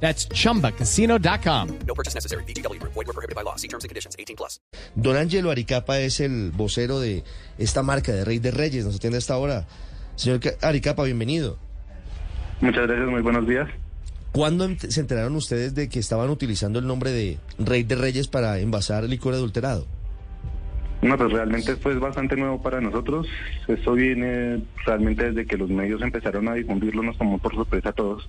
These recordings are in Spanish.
That's chumbacasino.com. No purchase necessary. BGW. Void were prohibited by law. See terms and conditions. 18 plus. Don Angelo Aricapa es el vocero de esta marca de Rey de Reyes. Nos atiende hasta ahora. Señor Aricapa, bienvenido. Muchas gracias, muy buenos días. ¿Cuándo ent- se enteraron ustedes de que estaban utilizando el nombre de Rey de Reyes para envasar licor adulterado? No, pues realmente esto es bastante nuevo para nosotros. Esto viene realmente desde que los medios empezaron a difundirlo, nos tomó por sorpresa a todos.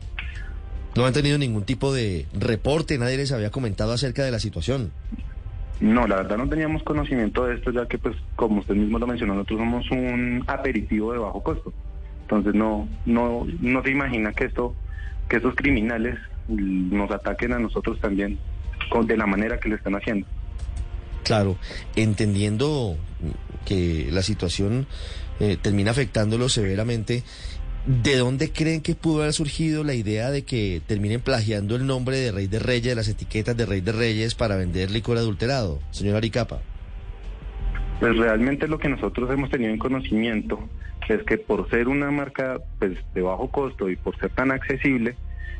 No han tenido ningún tipo de reporte, nadie les había comentado acerca de la situación. No, la verdad no teníamos conocimiento de esto, ya que pues como usted mismo lo mencionó, nosotros somos un aperitivo de bajo costo. Entonces no, no, no se imagina que esto, que estos criminales nos ataquen a nosotros también con, de la manera que lo están haciendo. Claro, entendiendo que la situación eh, termina afectándolo severamente, ¿de dónde creen que pudo haber surgido la idea de que terminen plagiando el nombre de Rey de Reyes, las etiquetas de Rey de Reyes para vender licor adulterado, señor Aricapa? Pues realmente lo que nosotros hemos tenido en conocimiento es que por ser una marca pues de bajo costo y por ser tan accesible,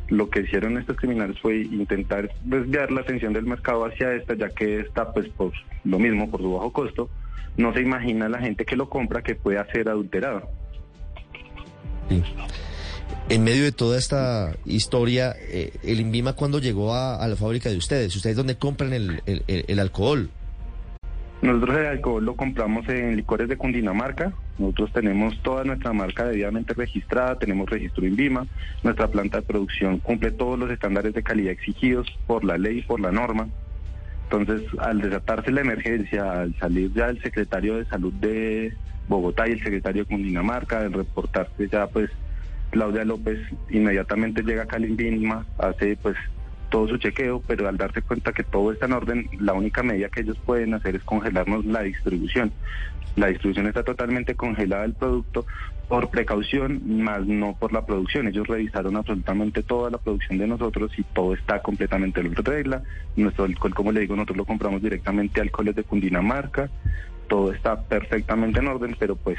lo que hicieron estos criminales fue intentar desviar la atención del mercado hacia esta, ya que esta pues por lo mismo, por su bajo costo, no se imagina la gente que lo compra que pueda ser adulterado. Sí. En medio de toda esta historia, eh, el INVIMA cuando llegó a, la fábrica de ustedes, ¿ustedes dónde compran el, alcohol? Nosotros el alcohol lo compramos en licores de Cundinamarca. Nosotros tenemos toda nuestra marca debidamente registrada, tenemos registro INVIMA. Nuestra planta de producción cumple todos los estándares de calidad exigidos por la ley por la norma. Entonces, al desatarse la emergencia, al salir ya el secretario de Salud de Bogotá y el secretario de Cundinamarca, al reportarse ya pues Claudia López inmediatamente llega al INVIMA, hace pues todo su chequeo, pero al darse cuenta que todo está en orden, la única medida que ellos pueden hacer es congelarnos la distribución. La distribución está totalmente congelada del producto por precaución, más no por la producción. Ellos revisaron absolutamente toda la producción de nosotros y todo está completamente en regla. Nuestro alcohol, como le digo, nosotros lo compramos directamente alcoholes de Cundinamarca. Todo está perfectamente en orden, pero pues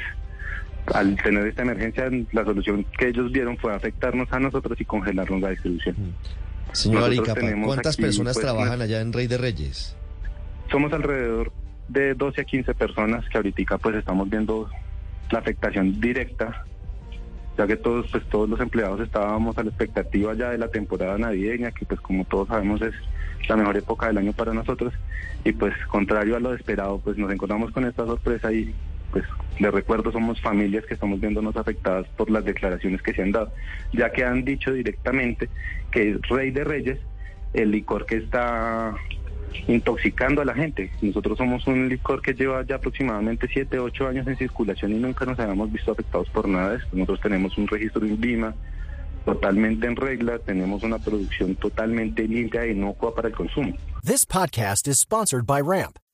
al tener esta emergencia, la solución que ellos vieron fue afectarnos a nosotros y congelarnos la distribución. Señor Nosotros Aricapa, ¿cuántas aquí, personas pues, trabajan allá en Rey de Reyes? Somos alrededor de 12 a 15 personas que ahorita pues estamos viendo la afectación directa, ya que todos pues todos los empleados estábamos a la expectativa ya de la temporada navideña, que pues como todos sabemos es la mejor época del año para nosotros y pues contrario a lo esperado pues nos encontramos con esta sorpresa y pues les recuerdo somos familias que estamos viéndonos afectadas por las declaraciones que se han dado, ya que han dicho directamente que es Rey de Reyes el licor que está intoxicando a la gente. Nosotros somos un licor que lleva ya aproximadamente 7, 8 años en circulación y nunca nos habíamos visto afectados por nada. Nosotros tenemos un registro en Vima totalmente en regla, tenemos una producción totalmente limpia e inocua para el consumo. This podcast is sponsored by Ramp.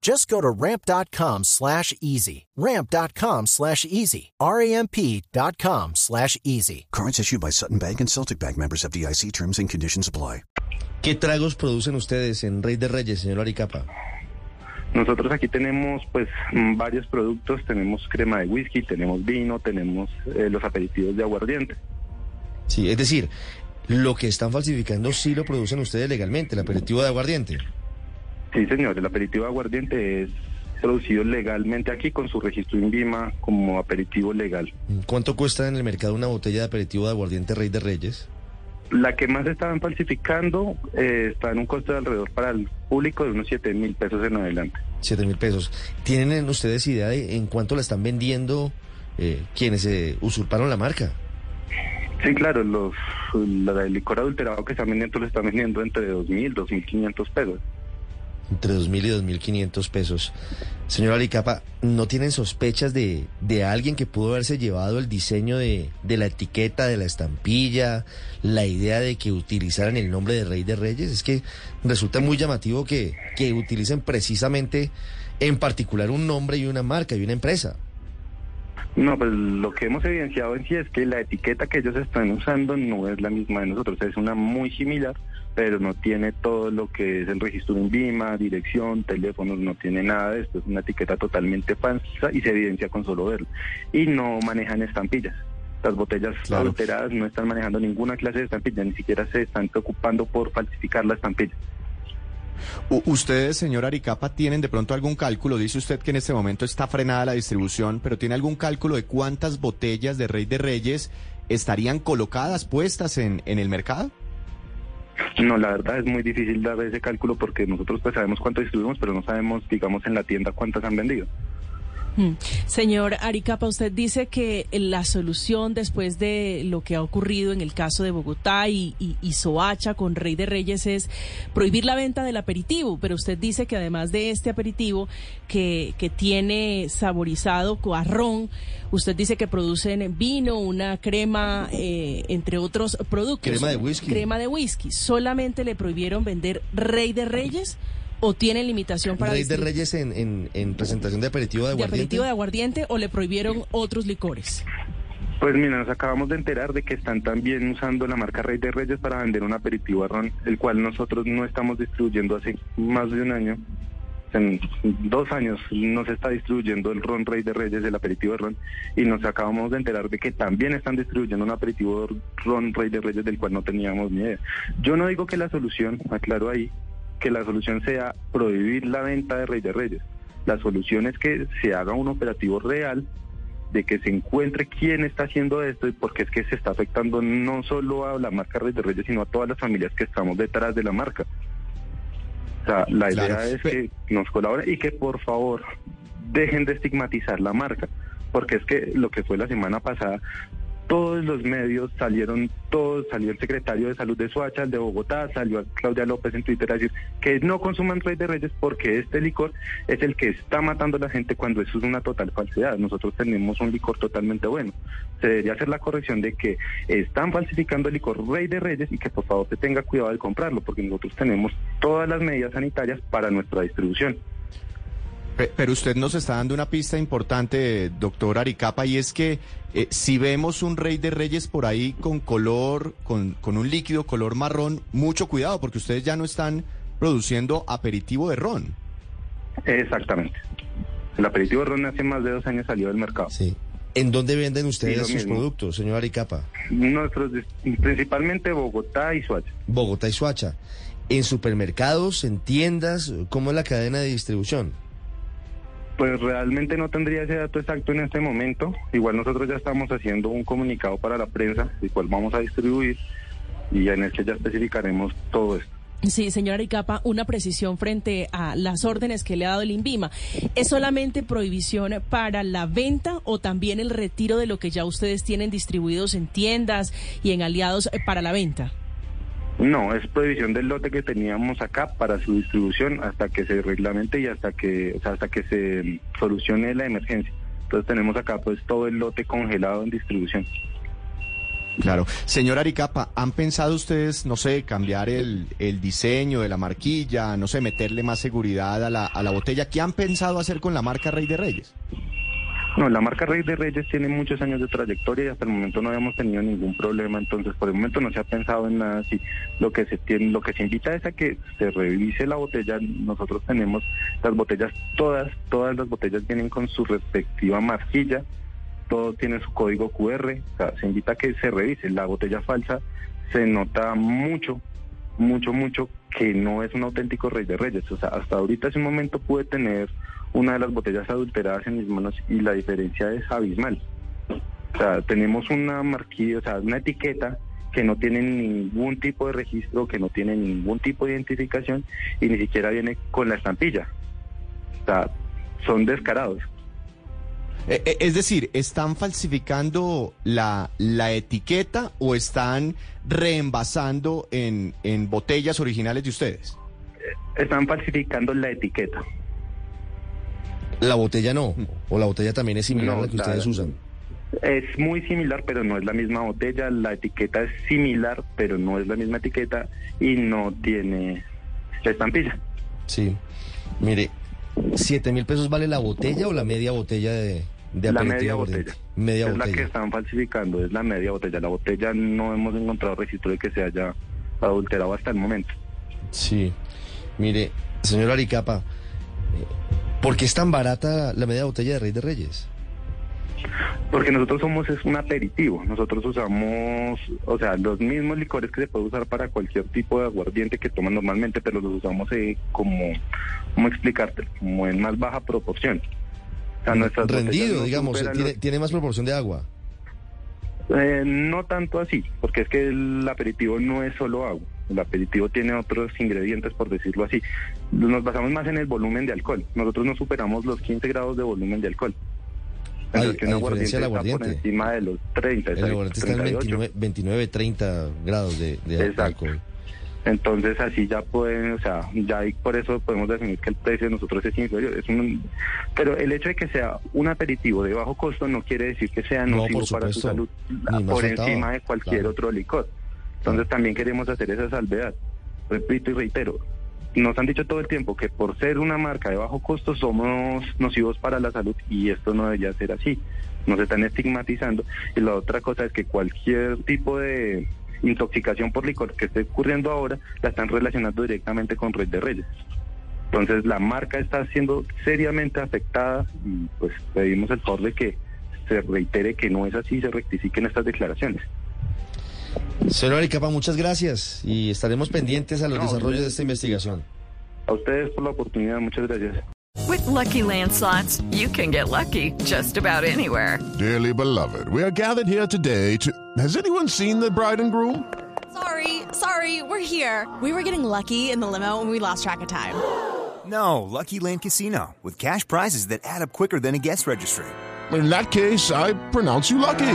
Just go to ramp.com slash easy. Ramp.com slash easy. R-A-M-P.com slash easy. Cards issued by Sutton Bank and Celtic Bank members of DIC terms and conditions apply. ¿Qué tragos producen ustedes en Rey de Reyes, señor Aricapa? Nosotros aquí tenemos pues varios productos, tenemos crema de whisky, tenemos vino, tenemos eh, los aperitivos de aguardiente. Sí, es decir, lo que están falsificando sí lo producen ustedes legalmente, el aperitivo de aguardiente. Sí, señor, el aperitivo de aguardiente es producido legalmente aquí con su registro INVIMA como aperitivo legal. ¿Cuánto cuesta en el mercado una botella de aperitivo de aguardiente Rey de Reyes? La que más estaban falsificando eh, está en un costo de alrededor para el público de unos 7 mil pesos en adelante. 7 mil pesos. ¿Tienen ustedes idea de en cuánto la están vendiendo eh, quienes eh, usurparon la marca? Sí, claro, los, la del licor adulterado que están vendiendo lo están vendiendo entre 2.000, 2.500 pesos. Entre 2.000 y 2.500 pesos. Señor Aricapa, ¿no tienen sospechas de, de alguien que pudo haberse llevado el diseño de, de la etiqueta, de la estampilla, la idea de que utilizaran el nombre de Rey de Reyes? Es que resulta muy llamativo que, que utilicen precisamente en particular un nombre y una marca y una empresa. No, pues lo que hemos evidenciado en sí es que la etiqueta que ellos están usando no es la misma de nosotros, es una muy similar, pero no tiene todo lo que es el registro de INVIMA, dirección, teléfonos, no tiene nada de esto, es una etiqueta totalmente falsa y se evidencia con solo verlo. Y no manejan estampillas. Las botellas Claro. adulteradas no están manejando ninguna clase de estampilla, ni siquiera se están preocupando por falsificar la estampilla. Ustedes, señor Aricapa, tienen de pronto algún cálculo. Dice usted que en este momento está frenada la distribución, pero ¿tiene algún cálculo de cuántas botellas de Rey de Reyes estarían colocadas, puestas en, en el mercado? No, la verdad es muy difícil dar ese cálculo porque nosotros pues sabemos cuánto distribuimos, pero no sabemos, digamos, en la tienda cuántas han vendido. Mm. Señor Aricapa, usted dice que la solución después de lo que ha ocurrido en el caso de Bogotá y, y, y Soacha con Rey de Reyes es prohibir la venta del aperitivo, pero usted dice que además de este aperitivo que, que tiene saborizado coarrón, usted dice que producen vino, una crema, eh, entre otros productos. Crema de whisky. Crema de whisky. ¿Solamente le prohibieron vender Rey de Reyes o tienen limitación para Rey de Reyes en, en, en presentación de aperitivo de de aguardiente. aperitivo de aguardiente o le prohibieron otros licores? Pues mira, nos acabamos de enterar de que están también usando la marca Rey de Reyes para vender un aperitivo a ron, el cual nosotros no estamos distribuyendo hace más de un año. En dos años no se está distribuyendo el ron Rey de Reyes, el aperitivo de ron, y nos acabamos de enterar de que también están distribuyendo un aperitivo ron Rey de Reyes del cual no teníamos ni idea. Yo no digo que la solución, aclaro ahí, que la solución sea prohibir la venta de Rey de Reyes. La solución es que se haga un operativo real de que se encuentre quién está haciendo esto y porque es que se está afectando no solo a la marca Rey de Reyes, sino a todas las familias que estamos detrás de la marca. O sea, la Claro. idea es que nos colaboren y que por favor dejen de estigmatizar la marca, porque es que lo que fue la semana pasada, todos los medios salieron, todos, salió el secretario de salud de Soacha, el de Bogotá, salió Claudia López en Twitter a decir que no consuman Rey de Reyes porque este licor es el que está matando a la gente cuando eso es una total falsedad. Nosotros tenemos un licor totalmente bueno. Se debería hacer la corrección de que están falsificando el licor Rey de Reyes y que por favor se tenga cuidado de comprarlo porque nosotros tenemos todas las medidas sanitarias para nuestra distribución. Pe- Pero usted nos está dando una pista importante, doctor Aricapa, y es que eh, si vemos un Rey de Reyes por ahí con color, con, con un líquido color marrón, mucho cuidado, porque ustedes ya no están produciendo aperitivo de ron. Exactamente. El aperitivo ron hace más de dos años salió del mercado. Sí. ¿En dónde venden Sí, ustedes sus mismo. productos, señor Aricapa? Nuestros, principalmente Bogotá y Soacha. Bogotá y Suacha. ¿En supermercados, en tiendas? ¿Cómo es la cadena de distribución? Pues realmente no tendría ese dato exacto en este momento. Igual nosotros ya estamos haciendo un comunicado para la prensa, el cual vamos a distribuir y en este ya especificaremos todo esto. Sí, señora Aricapa, una precisión frente a las órdenes que le ha dado el INVIMA. ¿Es solamente prohibición para la venta o también el retiro de lo que ya ustedes tienen distribuidos en tiendas y en aliados para la venta? No, es prohibición del lote que teníamos acá para su distribución hasta que se reglamente y hasta que, o sea, hasta que se mm, solucione la emergencia. Entonces tenemos acá pues todo el lote congelado en distribución. Claro. Señor Aricapa, ¿han pensado ustedes, no sé, cambiar el, el diseño de la marquilla, no sé, meterle más seguridad a la, a la botella? ¿Qué han pensado hacer con la marca Rey de Reyes? No, la marca Rey de Reyes tiene muchos años de trayectoria y hasta el momento no habíamos tenido ningún problema, entonces por el momento no se ha pensado en nada así. Lo que se tiene, lo que se invita es a que se revise la botella. Nosotros tenemos las botellas todas, todas las botellas vienen con su respectiva marquilla, todo tiene su código QR, o sea, se invita a que se revise. La botella falsa se nota mucho, mucho, mucho que no es un auténtico Rey de Reyes. O sea, hasta ahorita hace un momento pude tener una de las botellas adulteradas en mis manos y la diferencia es abismal. O sea, tenemos una marquilla, o sea, una etiqueta que no tiene ningún tipo de registro, que no tiene ningún tipo de identificación y ni siquiera viene con la estampilla. O sea, son descarados. Eh, eh, es decir, ¿están falsificando la, la etiqueta o están reenvasando en, en botellas originales de ustedes? Están falsificando la etiqueta. La botella no, o la botella también es similar No, a la que ustedes usan. Es muy similar, pero no es la misma botella. La etiqueta es similar, pero no es la misma etiqueta y no tiene la estampilla. Sí. Mire, ¿siete mil pesos vale la botella o la media botella de, de la media botella. Media es la que botella. están falsificando, es la media botella. La botella no hemos encontrado registro de que se haya adulterado hasta el momento. Sí. Mire, señor Aricapa, ¿por qué es tan barata la media botella de Rey de Reyes? Porque nosotros somos es un aperitivo, nosotros usamos, o sea, los mismos licores que se puede usar para cualquier tipo de aguardiente que toman normalmente, pero los usamos eh, como, ¿cómo explicarte? Como en más baja proporción. O sea, nuestras Rendido, no digamos, superan tiene, los- tiene más proporción de agua. Eh, no tanto así, porque es que el aperitivo no es solo agua. El aperitivo tiene otros ingredientes, por decirlo así. Nos basamos más en el volumen de alcohol. Nosotros no superamos los 15 grados de volumen de alcohol. Ay, que a diferencia del está por aguardiente. encima de los 30, El aguardiente está en 38. 29, 29 30 grados de, de Exacto. alcohol. Entonces así ya pueden, o sea, ya ahí por eso podemos definir que el precio de nosotros es inferior. Es un, pero el hecho de que sea un aperitivo de bajo costo no quiere decir que sea No, nocivo por para su salud por faltaba. encima de cualquier Claro. otro licor. Entonces también queremos hacer esa salvedad. Repito y reitero, nos han dicho todo el tiempo que por ser una marca de bajo costo somos nocivos para la salud y esto no debería ser así. Nos están estigmatizando y la otra cosa es que cualquier tipo de intoxicación por licor que esté ocurriendo ahora la están relacionando directamente con Red de Reyes. Entonces la marca está siendo seriamente afectada y pues pedimos el favor de que se reitere que no es así y se rectifiquen estas declaraciones. Señor Aricapa, muchas gracias y estaremos pendientes a los No, desarrollos de esta investigación. A ustedes por la oportunidad, muchas gracias. With Lucky Land slots, you can get lucky just about anywhere. Dearly beloved, we are gathered here today to. Has anyone seen the bride and groom? Sorry, sorry, we're here. We were getting lucky in the limo and we lost track of time. No, Lucky Land Casino, with cash prizes that add up quicker than a guest registry. In that case, I pronounce you lucky.